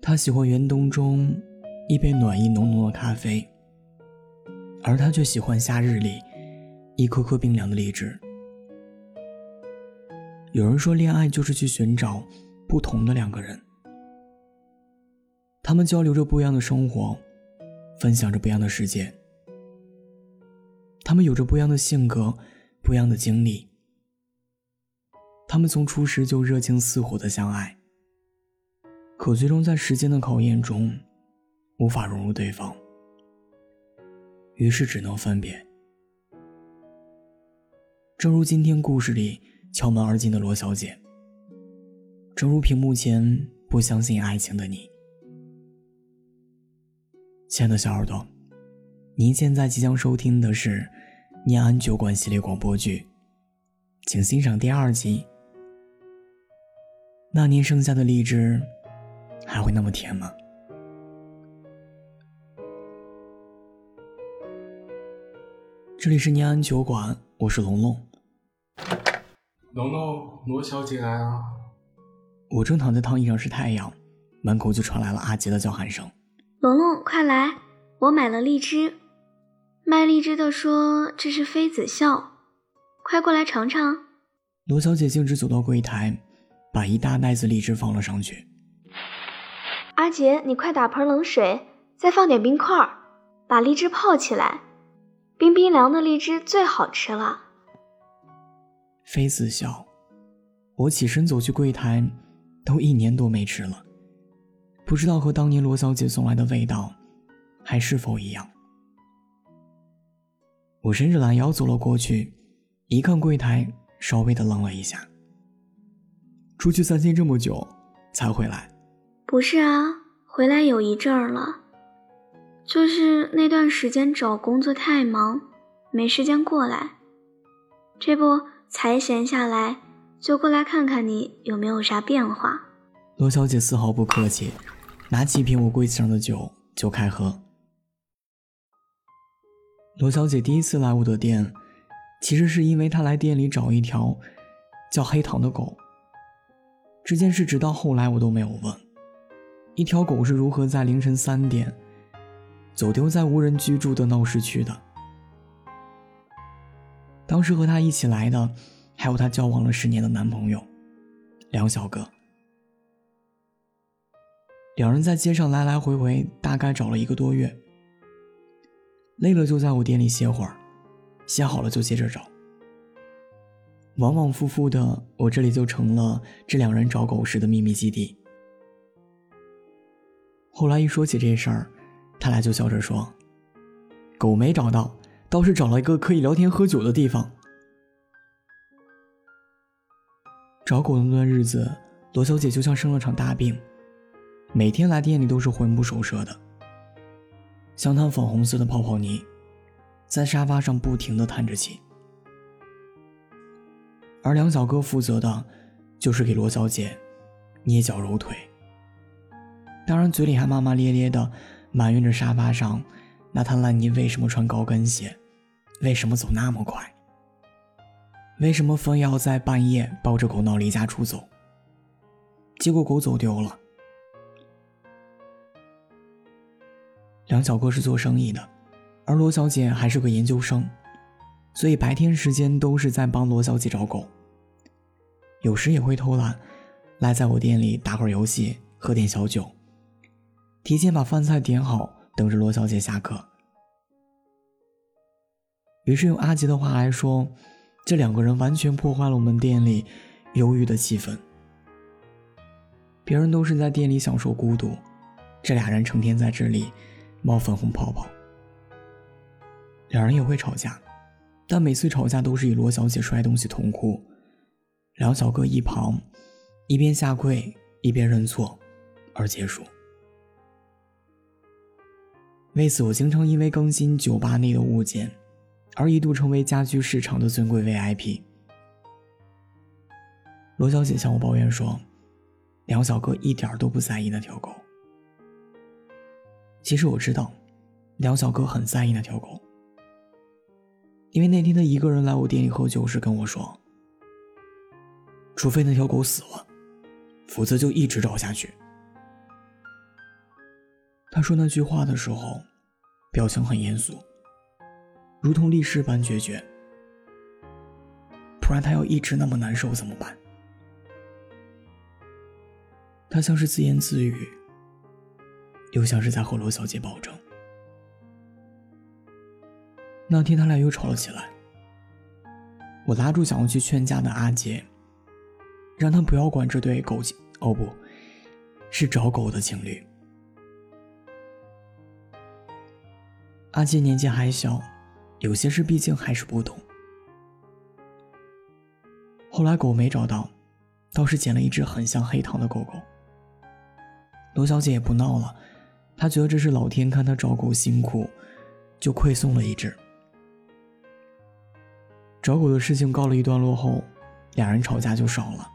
他喜欢严冬中一杯暖意浓浓的咖啡，而他却喜欢夏日里一颗颗冰凉的荔枝。有人说，恋爱就是去寻找不同的两个人，他们交流着不一样的生活，分享着不一样的世界，他们有着不一样的性格，不一样的经历，他们从初识就热情似火的相爱。可最终在时间的考验中，无法融入对方，于是只能分别。正如今天故事里敲门而进的罗小姐，正如屏幕前不相信爱情的你。亲爱的小耳朵，您现在即将收听的是《念安酒馆》系列广播剧，请欣赏第二集。那年剩下的荔枝。还会那么甜吗？这里是念安酒馆，我是龙龙。龙龙，罗小姐来了。我正躺在躺椅上晒太阳，门口就传来了阿杰的叫喊声：“龙龙，快来！我买了荔枝。卖荔枝的说这是妃子笑，快过来尝尝。”罗小姐径直走到柜台，把一大袋子荔枝放了上去。阿杰，你快打盆冷水，再放点冰块，把荔枝泡起来。冰冰凉的荔枝最好吃了。妃子笑，我起身走去柜台，都一年多没吃了，不知道和当年罗小姐送来的味道还是否一样。我伸着懒腰走了过去，一看柜台，稍微的愣了一下。出去散心这么久，才回来。不是啊，回来有一阵儿了，就是那段时间找工作太忙，没时间过来。这不才闲下来，就过来看看你有没有啥变化。罗小姐丝毫不客气，拿起一瓶我柜子上的酒就开喝。罗小姐第一次来我的店，其实是因为她来店里找一条叫黑糖的狗。这件事直到后来我都没有问。一条狗是如何在凌晨三点走丢在无人居住的闹市区的？当时和他一起来的，还有他交往了十年的男朋友梁小哥。两人在街上来来回回，大概找了一个多月。累了就在我店里歇会儿，歇好了就接着找。往往复复的，我这里就成了这两人找狗时的秘密基地。后来一说起这事儿，他俩就笑着说：“狗没找到，倒是找了一个可以聊天喝酒的地方。”找狗的那段日子，罗小姐就像生了场大病，每天来店里都是魂不守舍的，像滩粉红色的泡泡泥，在沙发上不停的叹着气。而梁小哥负责的，就是给罗小姐捏脚揉腿。当然，嘴里还骂骂咧咧的埋怨着沙发上那滩烂泥为什么穿高跟鞋，为什么走那么快，为什么非要在半夜抱着狗闹离家出走。结果狗走丢了。梁小哥是做生意的，而罗小姐还是个研究生，所以白天时间都是在帮罗小姐找狗。有时也会偷懒，赖在我店里打会儿游戏，喝点小酒。提前把饭菜点好，等着罗小姐下课。于是用阿杰的话来说，这两个人完全破坏了我们店里忧郁的气氛。别人都是在店里享受孤独，这俩人成天在这里冒粉红泡泡。两人也会吵架，但每次吵架都是以罗小姐摔东西痛哭，梁小哥一旁一边下跪一边认错而结束。为此，我经常因为更新酒吧内的物件，而一度成为家居市场的尊贵 VIP。罗小姐向我抱怨说：“梁小哥一点都不在意那条狗。”其实我知道，梁小哥很在意那条狗，因为那天他一个人来我店里喝酒时跟我说：“除非那条狗死了，否则就一直找下去。他说那句话的时候，表情很严肃，如同立誓般决绝。不然他要一直那么难受怎么办？他像是自言自语，又像是在和罗小姐保证。那天他俩又吵了起来，我拉住想要去劝架的阿杰，让他不要管这对狗情哦不，是找狗的情侣。阿杰年纪还小，有些事毕竟还是不懂。后来狗没找到，倒是捡了一只很像黑糖的狗狗。罗小姐也不闹了，她觉得这是老天看她找狗辛苦，就馈送了一只。找狗的事情告了一段落后，两人吵架就少了。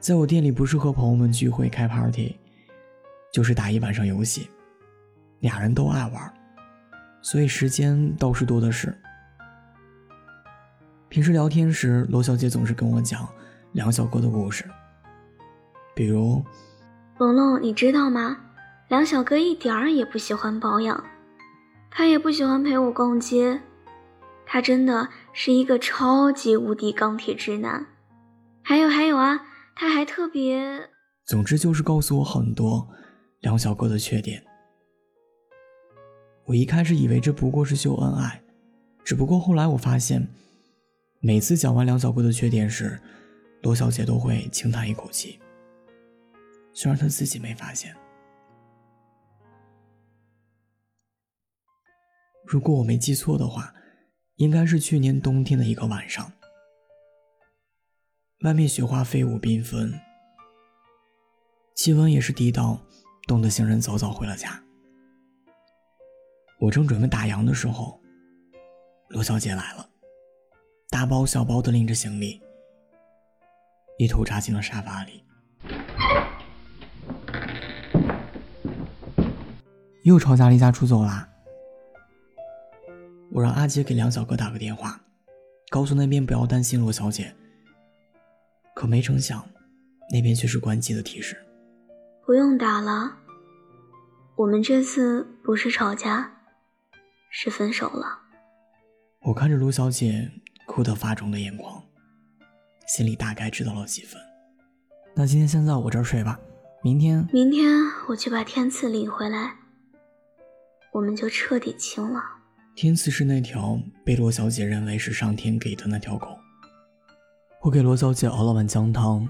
在我店里，不是和朋友们聚会开 party，就是打一晚上游戏，俩人都爱玩，所以时间倒是多的是。平时聊天时，罗小姐总是跟我讲梁小哥的故事，比如，龙龙，你知道吗？梁小哥一点儿也不喜欢保养，他也不喜欢陪我逛街，他真的是一个超级无敌钢铁直男。还有还有啊，他还特别……总之就是告诉我很多梁小哥的缺点。我一开始以为这不过是秀恩爱，只不过后来我发现。每次讲完梁小哥的缺点时，罗小姐都会轻叹一口气。虽然她自己没发现。如果我没记错的话，应该是去年冬天的一个晚上，外面雪花飞舞缤纷，气温也是低到冻得行人早早回了家。我正准备打烊的时候，罗小姐来了。大包小包的拎着行李，一头扎进了沙发里。又吵架离家出走啦！我让阿杰给梁小哥打个电话，告诉那边不要担心罗小姐。可没成想，那边却是关机的提示。不用打了，我们这次不是吵架，是分手了。我看着卢小姐。哭得发肿的眼眶，心里大概知道了几分。那今天先在我这儿睡吧，明天明天我去把天赐领回来，我们就彻底清了。天赐是那条被罗小姐认为是上天给的那条狗。我给罗小姐熬了碗姜汤，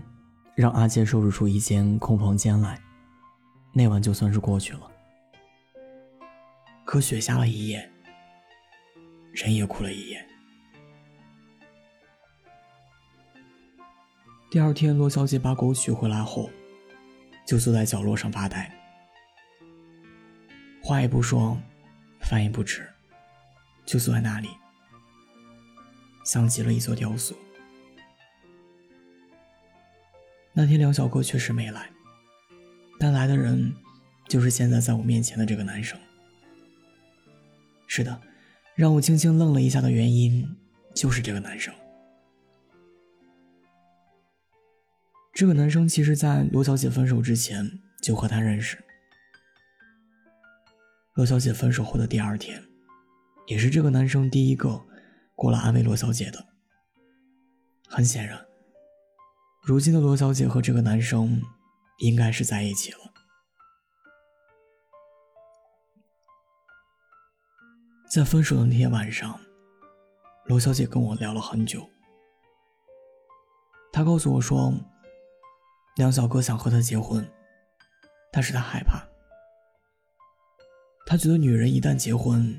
让阿杰收拾出一间空房间来，那晚就算是过去了。可雪下了一夜，人也哭了一夜。第二天，罗小姐把狗取回来后，就坐在角落上发呆，话也不说，饭也不吃，就坐在那里，像极了一座雕塑。那天梁小哥确实没来，但来的人就是现在在我面前的这个男生。是的，让我轻轻愣了一下的原因，就是这个男生。这个男生其实，在罗小姐分手之前就和她认识。罗小姐分手后的第二天，也是这个男生第一个过来安慰罗小姐的。很显然，如今的罗小姐和这个男生应该是在一起了。在分手的那天晚上，罗小姐跟我聊了很久。她告诉我说。梁小哥想和她结婚，但是她害怕。他觉得女人一旦结婚，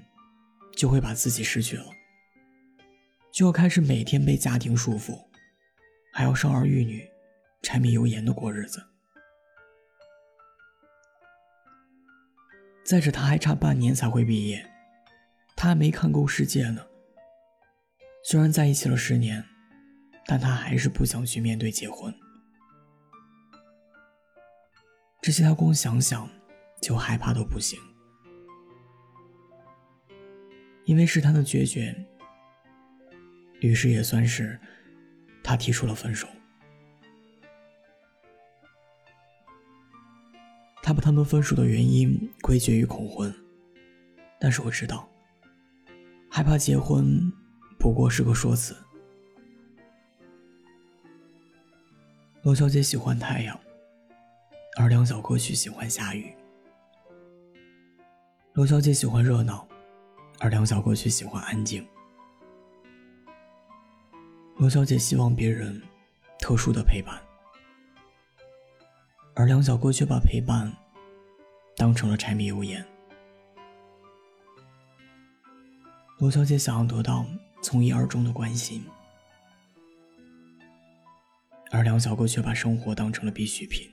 就会把自己失去了，就要开始每天被家庭束缚，还要生儿育女、柴米油盐的过日子。再者，他还差半年才会毕业，他还没看够世界呢。虽然在一起了十年，但他还是不想去面对结婚。这些他光想想就害怕都不行，因为是他的决绝，于是也算是他提出了分手。他把他们分手的原因归结于恐婚，但是我知道，害怕结婚不过是个说辞。罗小姐喜欢太阳，而梁小哥却喜欢下雨。罗小姐喜欢热闹，而梁小哥却喜欢安静。罗小姐希望别人特殊的陪伴。而梁小哥却把陪伴当成了柴米油盐。罗小姐想要得到从一而终的关心，而梁小哥却把生活当成了必需品。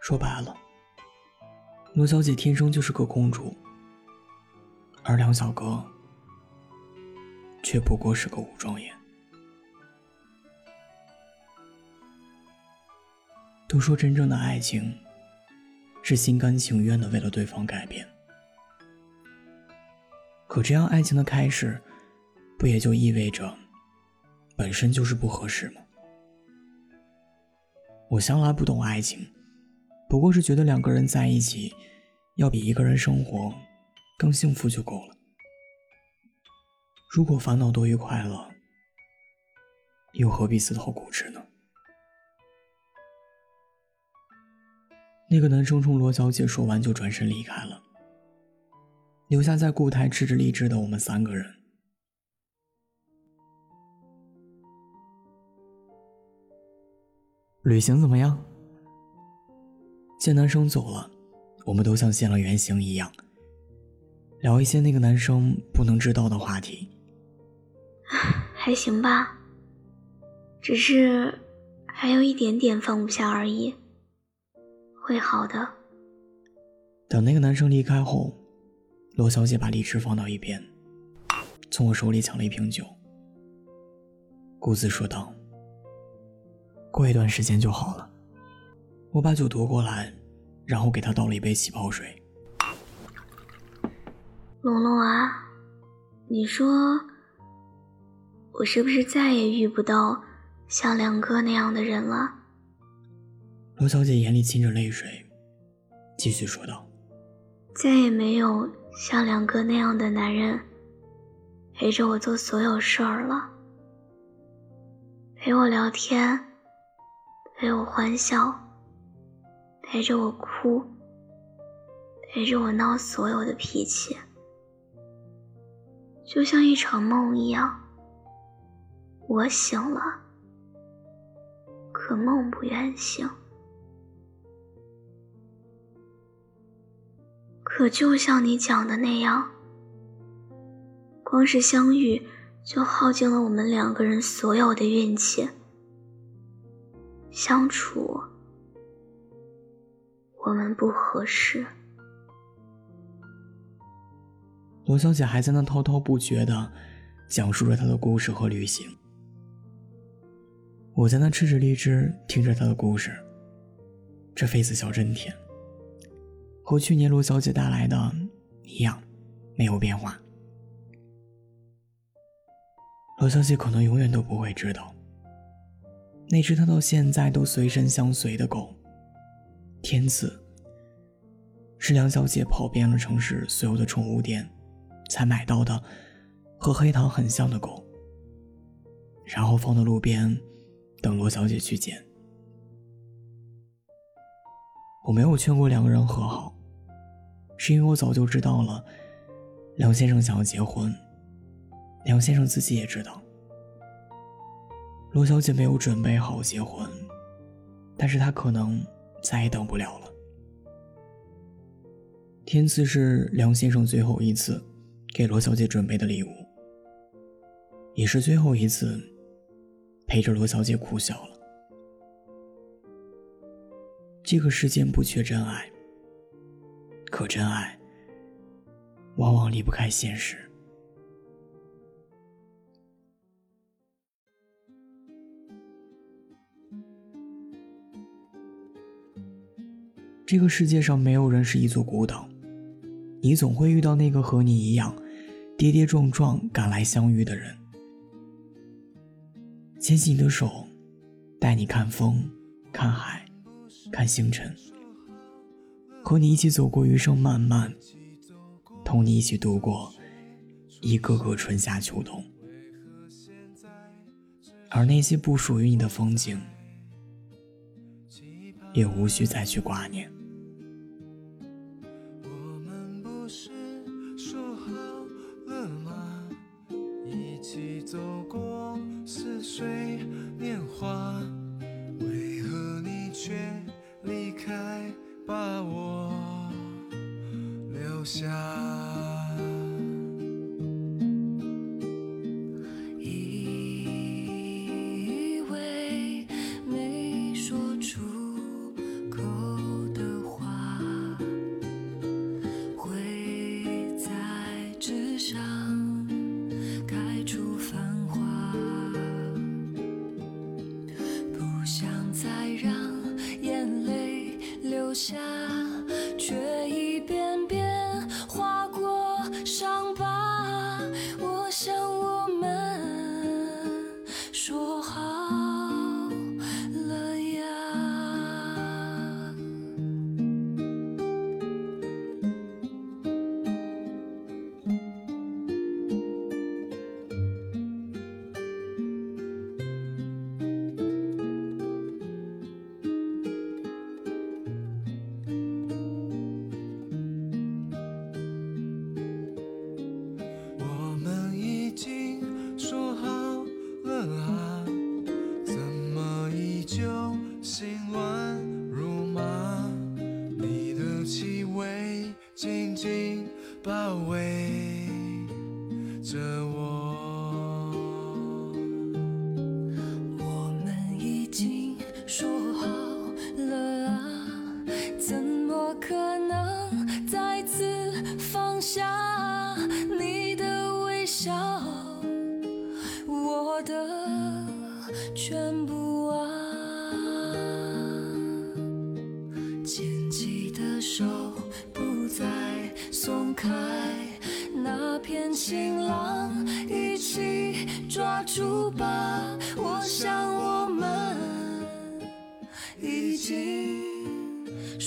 说白了，罗小姐天生就是个公主，而梁小哥却不过是个武状元。都说真正的爱情是心甘情愿的为了对方改变，可这样爱情的开始，不也就意味着本身就是不合适吗？我向来不懂爱情，不过是觉得两个人在一起，要比一个人生活更幸福就够了。如果烦恼多于快乐，又何必自讨苦吃呢？那个男生冲罗小姐说完就转身离开了，留下在固台吃着荔枝的我们三个人。旅行怎么样？见男生走了，我们都像现了原形一样，聊一些那个男生不能知道的话题。还行吧，只是还有一点点放不下而已。会好的。等那个男生离开后，罗小姐把荔枝放到一边，从我手里抢了一瓶酒，顾自说道：“过一段时间就好了。”我把酒夺过来，然后给他倒了一杯气泡水。龙龙啊，你说，我是不是再也遇不到像梁哥那样的人了？罗小姐眼里噙着泪水，继续说道：“再也没有像梁哥那样的男人陪着我做所有事儿了，陪我聊天，陪我欢笑，陪着我哭，陪着我闹所有的脾气，就像一场梦一样。我醒了，可梦不愿醒。”可就像你讲的那样，光是相遇就耗尽了我们两个人所有的运气。相处，我们不合适。罗小姐还在那滔滔不绝的讲述着她的故事和旅行，我在那吃着荔枝，听着他的故事。这妃子笑真甜。和去年罗小姐带来的一样，没有变化。罗小姐可能永远都不会知道，那只她到现在都随身相随的狗，天赐，是梁小姐跑遍了城市所有的宠物店，才买到的，和黑糖很像的狗，然后放到路边，等罗小姐去捡。我没有劝过两个人和好。是因为我早就知道了，梁先生想要结婚。梁先生自己也知道，罗小姐没有准备好结婚，但是她可能再也等不了了。天赐是梁先生最后一次给罗小姐准备的礼物，也是最后一次陪着罗小姐哭笑了。这个世间不缺真爱。可真爱，往往离不开现实。这个世界上没有人是一座孤岛，你总会遇到那个和你一样跌跌撞撞赶来相遇的人。牵起你的手，带你看风，看海，看星辰，和你一起走过余生漫漫，同你一起度过一个个春夏秋冬。而那些不属于你的风景，也无需再去挂念。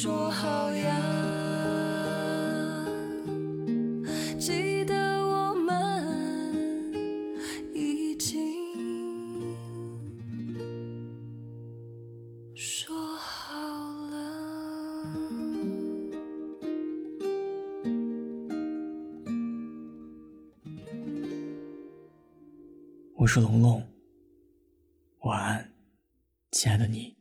说好呀，记得我们已经说好了。我是龙龙，晚安，亲爱的你。